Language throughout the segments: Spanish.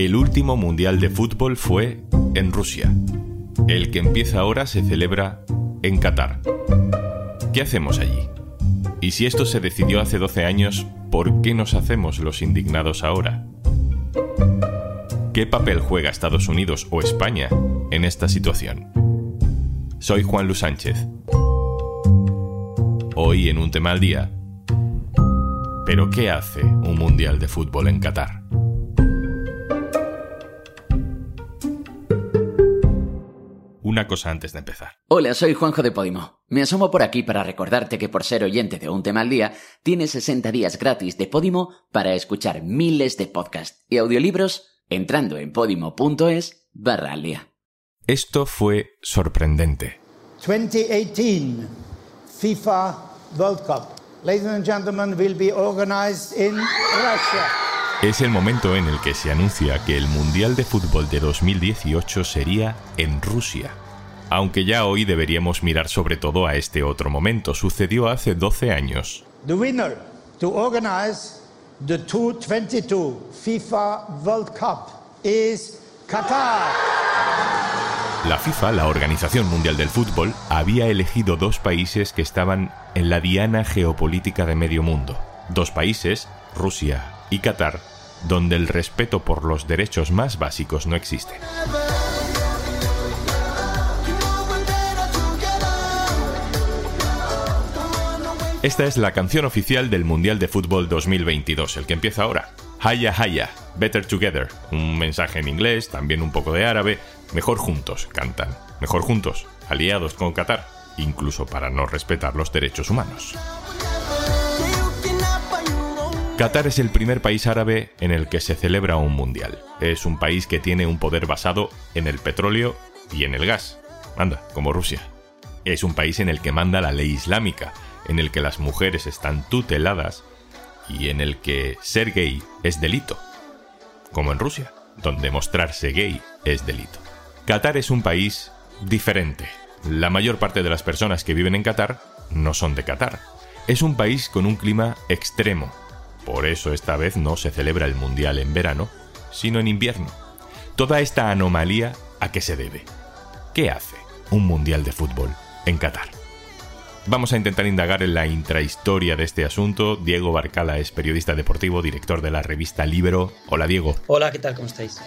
El último Mundial de Fútbol fue en Rusia. El que empieza ahora se celebra en Qatar. ¿Qué hacemos allí? Y si esto se decidió hace 12 años, ¿por qué nos hacemos los indignados ahora? ¿Qué papel juega Estados Unidos o España en esta situación? Soy Juan Luis Sánchez. Hoy en un tema al día. ¿Pero qué hace un Mundial de Fútbol en Qatar? Una cosa antes de empezar. Hola, soy Juanjo de Podimo. Me asomo por aquí para recordarte que por ser oyente de un tema al día, tienes 60 días gratis de Podimo para escuchar miles de podcasts y audiolibros entrando en podimo.es barra al día. Esto fue sorprendente. 2018 FIFA World Cup. Ladies and gentlemen, will be organized in Russia. Es el momento en el que se anuncia que el Mundial de Fútbol de 2018 sería en Rusia. Aunque ya hoy deberíamos mirar sobre todo a este otro momento, sucedió hace 12 años. The winner to organize the 2022 FIFA World Cup is Qatar. La FIFA, la Organización Mundial del Fútbol, había elegido dos países que estaban en la diana geopolítica de medio mundo. Dos países, Rusia y Qatar, donde el respeto por los derechos más básicos no existe. Esta es la canción oficial del Mundial de Fútbol 2022, el que empieza ahora. Haya Haya, Better Together, un mensaje en inglés, también un poco de árabe, mejor juntos, cantan, mejor juntos, aliados con Qatar, incluso para no respetar los derechos humanos. Qatar es el primer país árabe en el que se celebra un mundial. Es un país que tiene un poder basado en el petróleo y en el gas. Anda, como Rusia. Es un país en el que manda la ley islámica, en el que las mujeres están tuteladas y en el que ser gay es delito. Como en Rusia, donde mostrarse gay es delito. Qatar es un país diferente. La mayor parte de las personas que viven en Qatar no son de Qatar. Es un país con un clima extremo, por eso esta vez no se celebra el Mundial en verano, sino en invierno. Toda esta anomalía, ¿a qué se debe? ¿Qué hace un Mundial de fútbol en Qatar? Vamos a intentar indagar en la intrahistoria de este asunto. Diego Barcala es periodista deportivo, director de la revista Libero. Hola Diego. Hola, ¿qué tal? ¿Cómo estáis?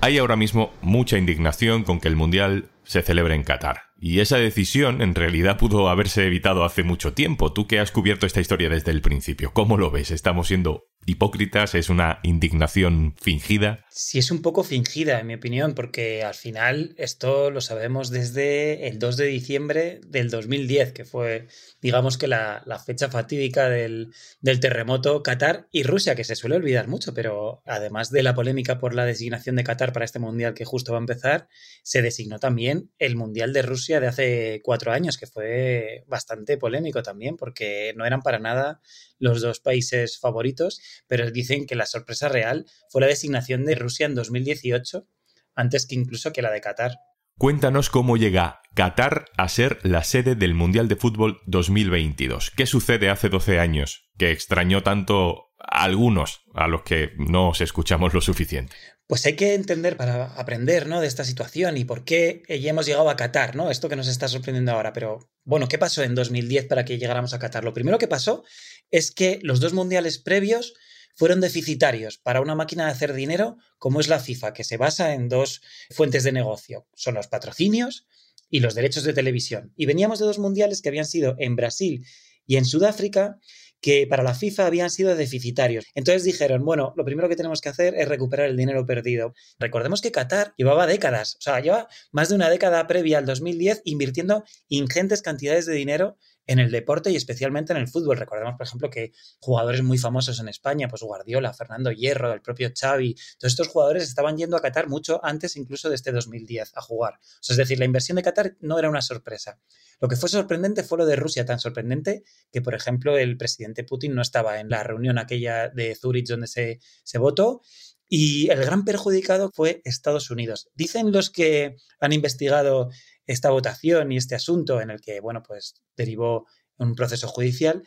Hay ahora mismo mucha indignación con que el Mundial se celebre en Qatar. Y esa decisión en realidad pudo haberse evitado hace mucho tiempo. Tú que has cubierto esta historia desde el principio, ¿cómo lo ves? ¿Estamos siendo hipócritas? ¿Es una indignación fingida? Sí, es un poco fingida, en mi opinión, porque al final esto lo sabemos desde el 2 de diciembre del 2010, que fue, digamos que la, fecha fatídica del, del, terremoto Qatar y Rusia, que se suele olvidar mucho, pero además de la polémica por la designación de Qatar para este mundial que justo va a empezar, se designó también el mundial de Rusia de hace cuatro años, que fue bastante polémico también, porque no eran para nada los dos países favoritos, pero dicen que la sorpresa real fue la designación de Rusia en 2018, antes que incluso que la de Qatar. Cuéntanos cómo llega Qatar a ser la sede del Mundial de Fútbol 2022. ¿Qué sucede hace 12 años que extrañó tanto a algunos a los que no os escuchamos lo suficiente? Pues hay que entender para aprender ¿no? de esta situación y por qué ya hemos llegado a Qatar, ¿no? Esto que nos está sorprendiendo ahora. Pero bueno, ¿qué pasó en 2010 para que llegáramos a Qatar? Lo primero que pasó es que los dos mundiales previos fueron deficitarios para una máquina de hacer dinero como es la FIFA, que se basa en dos fuentes de negocio. Son los patrocinios y los derechos de televisión. Y veníamos de dos mundiales que habían sido en Brasil y en Sudáfrica que para la FIFA habían sido deficitarios. Entonces dijeron, bueno, lo primero que tenemos que hacer es recuperar el dinero perdido. Recordemos que Qatar llevaba décadas, o sea, lleva más de una década previa al 2010 invirtiendo ingentes cantidades de dinero en el deporte y especialmente en el fútbol. Recordemos, por ejemplo, que jugadores muy famosos en España, pues Guardiola, Fernando Hierro, el propio Xavi, todos estos jugadores estaban yendo a Qatar mucho antes incluso de este 2010 a jugar. es decir, la inversión de Qatar no era una sorpresa. Lo que fue sorprendente fue lo de Rusia, tan sorprendente que, por ejemplo, el presidente Putin no estaba en la reunión aquella de Zurich donde se, se votó y el gran perjudicado fue Estados Unidos. Dicen los que han investigado esta votación y este asunto en el que, bueno, pues derivó un proceso judicial,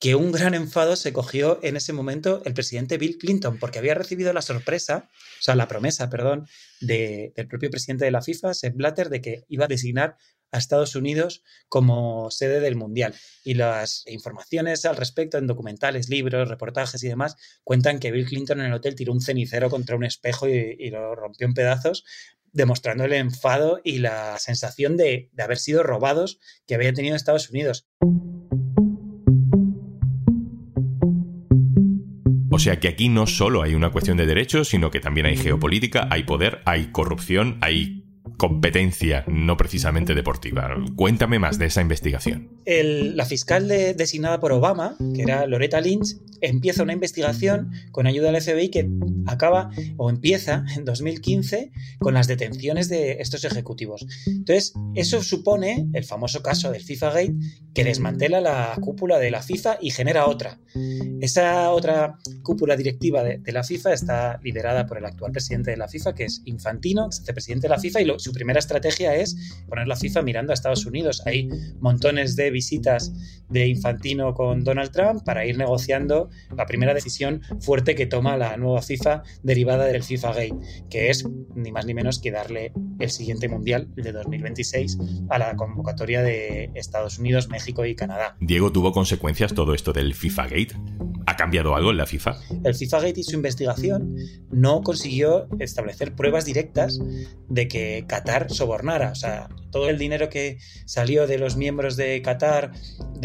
que un gran enfado se cogió en ese momento el presidente Bill Clinton, porque había recibido la sorpresa, o sea, la promesa, perdón, del propio presidente de la FIFA, Sepp Blatter, de que iba a designar a Estados Unidos como sede del Mundial. Y las informaciones al respecto en documentales, libros, reportajes y demás cuentan que Bill Clinton en el hotel tiró un cenicero contra un espejo y, lo rompió en pedazos, demostrando el enfado y la sensación de, de haber sido robados que había tenido Estados Unidos. O sea que aquí no solo hay una cuestión de derechos, sino que también hay geopolítica, hay poder, hay corrupción, hay competencia no precisamente deportiva. Cuéntame más de esa investigación. la fiscal designada por Obama, que era Loretta Lynch, empieza una investigación con ayuda del FBI que acaba o empieza en 2015 con las detenciones de estos ejecutivos. Entonces, eso supone el famoso caso del FIFA Gate que desmantela la cúpula de la FIFA y genera otra. Esa otra cúpula directiva de, la FIFA está liderada por el actual presidente de la FIFA, que es Infantino, presidente de la FIFA, y su primera estrategia es poner la FIFA mirando a Estados Unidos. Hay montones de visitas de Infantino con Donald Trump para ir negociando la primera decisión fuerte que toma la nueva FIFA derivada del FIFA Gate, que es ni más ni menos que darle el siguiente mundial de 2026 a la convocatoria de Estados Unidos, México y Canadá. Diego, ¿tuvo consecuencias todo esto del FIFA Gate? ¿Ha cambiado algo en la FIFA? El FIFA Gate y su investigación no consiguió establecer pruebas directas de que Qatar sobornara. O sea, todo el dinero que salió de los miembros de Qatar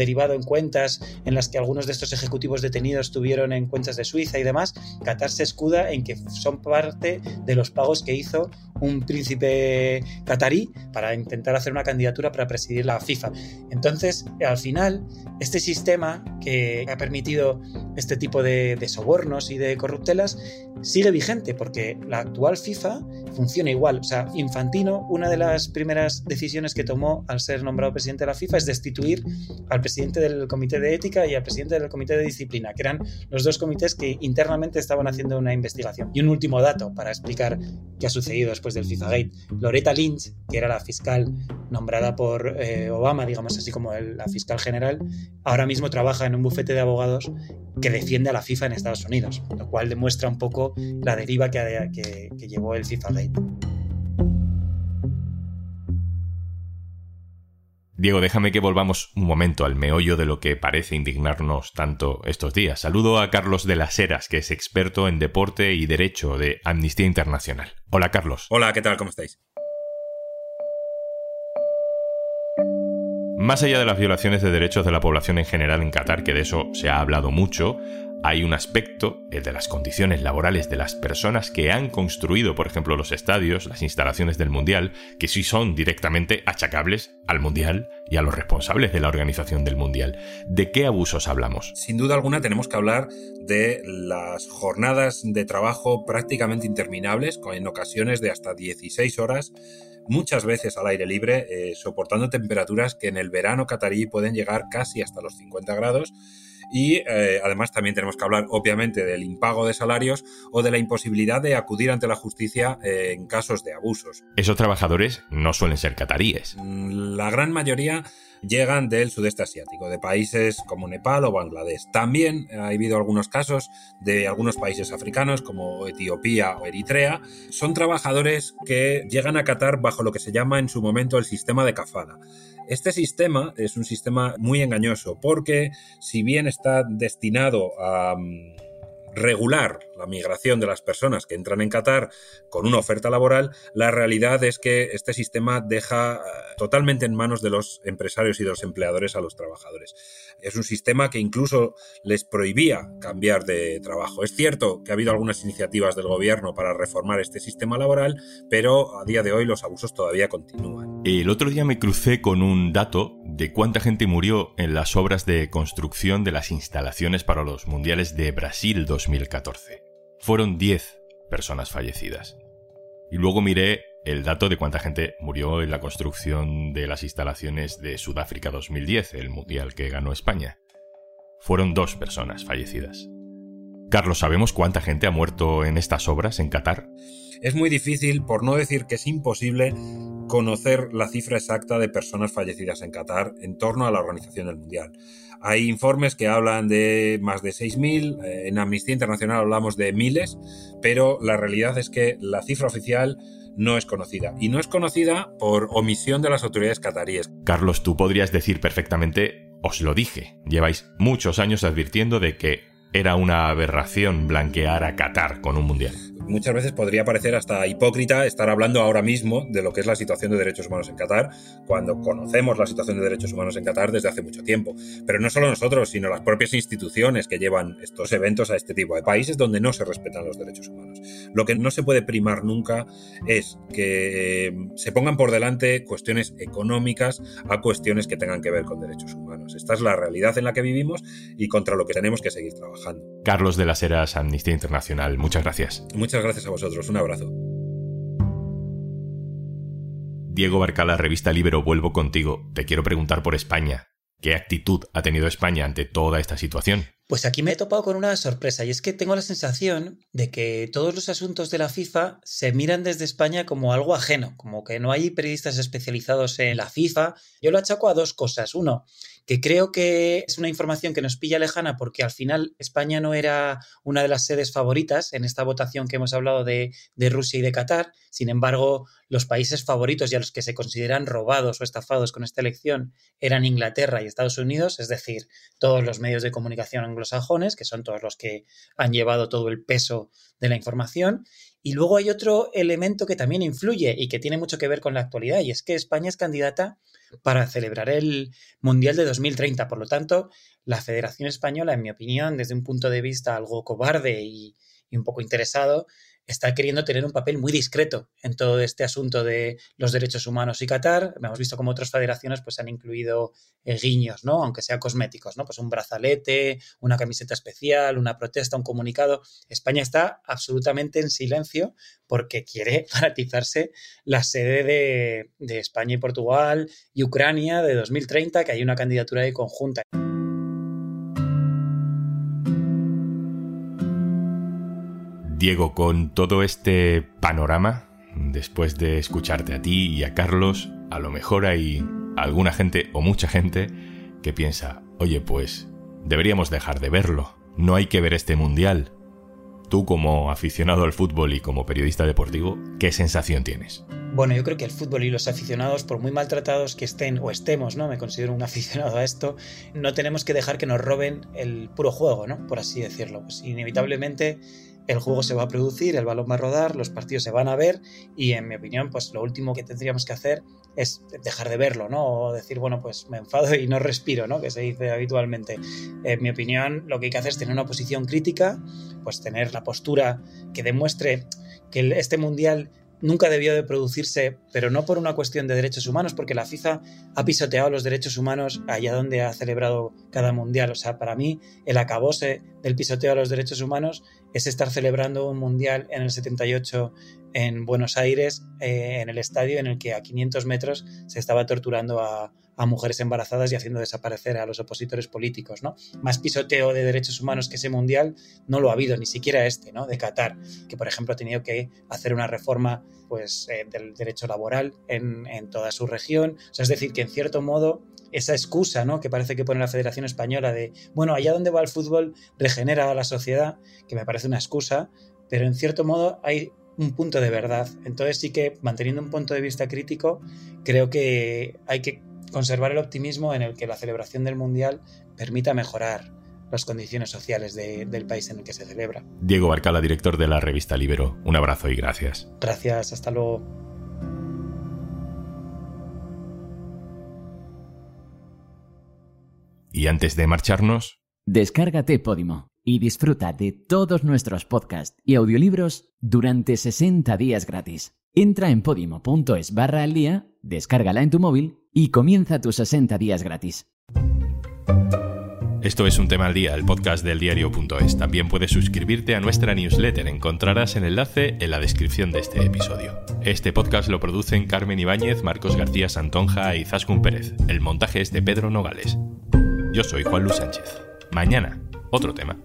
derivado en cuentas en las que algunos de estos ejecutivos detenidos tuvieron en cuentas de Suiza y demás, Qatar se escuda en que son parte de los pagos que hizo un príncipe catarí para intentar hacer una candidatura para presidir la FIFA. Entonces, al final, este sistema que ha permitido este tipo de, sobornos y de corruptelas sigue vigente porque la actual FIFA funciona igual. O sea, Infantino, una de las primeras decisiones que tomó al ser nombrado presidente de la FIFA es destituir al presidente del comité de ética y al presidente del comité de disciplina, que eran los dos comités que internamente estaban haciendo una investigación. Y un último dato para explicar qué ha sucedido después del FIFA Gate. Loretta Lynch, que era la fiscal nombrada por eh, Obama, digamos así como la fiscal general, ahora mismo trabaja en un bufete de abogados que defiende a la FIFA en Estados Unidos, lo cual demuestra un poco la deriva que, que llevó el FIFA Gate. Diego, déjame que volvamos un momento al meollo de lo que parece indignarnos tanto estos días. Saludo a Carlos de las Heras, que es experto en deporte y derecho de Amnistía Internacional. Hola, Carlos. Hola, ¿qué tal? ¿Cómo estáis? Más allá de las violaciones de derechos de la población en general en Qatar, que de eso se ha hablado mucho, hay un aspecto, el de las condiciones laborales de las personas que han construido, por ejemplo, los estadios, las instalaciones del Mundial, que sí son directamente achacables al Mundial y a los responsables de la organización del Mundial. ¿De qué abusos hablamos? Sin duda alguna tenemos que hablar de las jornadas de trabajo prácticamente interminables, en ocasiones de hasta 16 horas muchas veces al aire libre, eh, soportando temperaturas que en el verano catarí pueden llegar casi hasta los 50 grados y eh, además también tenemos que hablar obviamente del impago de salarios o de la imposibilidad de acudir ante la justicia eh, en casos de abusos. Esos trabajadores no suelen ser cataríes. Mm, la gran mayoría llegan del sudeste asiático, de países como Nepal o Bangladesh. También ha habido algunos casos de algunos países africanos como Etiopía o Eritrea. Son trabajadores que llegan a Qatar bajo lo que se llama en su momento el sistema de kafala. Este sistema es un sistema muy engañoso porque si bien está destinado a mm, regular la migración de las personas que entran en Qatar con una oferta laboral, la realidad es que este sistema deja eh, totalmente en manos de los empresarios y de los empleadores a los trabajadores. Es un sistema que incluso les prohibía cambiar de trabajo. Es cierto que ha habido algunas iniciativas del gobierno para reformar este sistema laboral, pero a día de hoy los abusos todavía continúan. El otro día me crucé con un dato de cuánta gente murió en las obras de construcción de las instalaciones para los Mundiales de Brasil 2014. Fueron 10 personas fallecidas. Y luego miré el dato de cuánta gente murió en la construcción de las instalaciones de Sudáfrica 2010, el mundial que ganó España. Fueron dos personas fallecidas. Carlos, ¿sabemos cuánta gente ha muerto en estas obras en Qatar? Es muy difícil, por no decir que es imposible, conocer la cifra exacta de personas fallecidas en Qatar en torno a la organización del Mundial. Hay informes que hablan de más de 6.000, eh, en Amnistía Internacional hablamos de miles, pero la realidad es que la cifra oficial no es conocida. Y no es conocida por omisión de las autoridades cataríes. Carlos, tú podrías decir perfectamente, os lo dije, lleváis muchos años advirtiendo de que era una aberración blanquear a Qatar con un mundial muchas veces podría parecer hasta hipócrita estar hablando ahora mismo de lo que es la situación de derechos humanos en Qatar, cuando conocemos la situación de derechos humanos en Qatar desde hace mucho tiempo. Pero no solo nosotros, sino las propias instituciones que llevan estos eventos a este tipo de países donde no se respetan los derechos humanos. Lo que no se puede primar nunca es que eh, se pongan por delante cuestiones económicas a cuestiones que tengan que ver con derechos humanos. Esta es la realidad en la que vivimos y contra lo que tenemos que seguir trabajando. Carlos de las Heras, Amnistía Internacional, muchas gracias. Muchas gracias a vosotros. Un abrazo. Diego Barcala, revista Libero, vuelvo contigo. Te quiero preguntar por España. ¿Qué actitud ha tenido España ante toda esta situación? Pues aquí me he topado con una sorpresa y es que tengo la sensación de que todos los asuntos de la FIFA se miran desde España como algo ajeno, como que no hay periodistas especializados en la FIFA. Yo lo achaco a dos cosas. Uno, que creo que es una información que nos pilla lejana porque al final España no era una de las sedes favoritas en esta votación que hemos hablado de, Rusia y de Qatar. Sin embargo, los países favoritos y a los que se consideran robados o estafados con esta elección eran Inglaterra y Estados Unidos, es decir, todos los medios de comunicación anglosajones, que son todos los que han llevado todo el peso de la información. Y luego hay otro elemento que también influye y que tiene mucho que ver con la actualidad, y es que España es candidata para celebrar el Mundial de 2030. Por lo tanto, la Federación Española, en mi opinión, desde un punto de vista algo cobarde y, un poco interesado, está queriendo tener un papel muy discreto en todo este asunto de los derechos humanos y Qatar. Hemos visto como otras federaciones pues han incluido eh, guiños, ¿no? Aunque sean cosméticos, ¿no? Pues un brazalete, una camiseta especial, una protesta, un comunicado. España está absolutamente en silencio porque quiere garantizarse la sede de, de España y Portugal y Ucrania de 2030, que hay una candidatura de conjunta. Diego, con todo este panorama, después de escucharte a ti y a Carlos, a lo mejor hay alguna gente o mucha gente que piensa, oye, pues deberíamos dejar de verlo, no hay que ver este mundial. Tú como aficionado al fútbol y como periodista deportivo, ¿qué sensación tienes? Bueno, yo creo que el fútbol y los aficionados, por muy maltratados que estén o estemos, ¿no? Me considero un aficionado a esto, no tenemos que dejar que nos roben el puro juego, ¿no? Por así decirlo. Pues inevitablemente el juego se va a producir, el balón va a rodar, los partidos se van a ver y en mi opinión, pues lo último que tendríamos que hacer es dejar de verlo, ¿no? O decir, bueno, pues me enfado y no respiro, ¿no? Que se dice habitualmente. En mi opinión, lo que hay que hacer es tener una posición crítica, pues tener la postura que demuestre que este mundial nunca debió de producirse, pero no por una cuestión de derechos humanos, porque la FIFA ha pisoteado los derechos humanos allá donde ha celebrado cada mundial. O sea, para mí el acabose del pisoteo a los derechos humanos es estar celebrando un mundial en el 78 en Buenos Aires, eh, en el estadio en el que a 500 metros se estaba torturando a, a mujeres embarazadas y haciendo desaparecer a los opositores políticos, ¿no? Más pisoteo de derechos humanos que ese mundial no lo ha habido, ni siquiera este, ¿no? De Qatar, que por ejemplo ha tenido que hacer una reforma pues, eh, del derecho laboral en, en, toda su región. O sea, es decir, que en cierto modo esa excusa ¿no? que parece que pone la Federación Española de, bueno, allá donde va el fútbol regenera a la sociedad, que me parece una excusa, pero en cierto modo hay un punto de verdad. Entonces sí que manteniendo un punto de vista crítico, creo que hay que conservar el optimismo en el que la celebración del Mundial permita mejorar las condiciones sociales del país en el que se celebra. Diego Barcala, director de la revista Libero, un abrazo y gracias. Gracias, hasta luego. Y antes de marcharnos... Descárgate Podimo y disfruta de todos nuestros podcasts y audiolibros durante 60 días gratis. Entra en podimo.es barra al día, descárgala en tu móvil y comienza tus 60 días gratis. Esto es un tema al día, el podcast del diario.es. También puedes suscribirte a nuestra newsletter. Encontrarás el enlace en la descripción de este episodio. Este podcast lo producen Carmen Ibáñez, Marcos García Santonja y Zascun Pérez. El montaje es de Pedro Nogales. Yo soy Juan Luis Sánchez. Mañana, otro tema.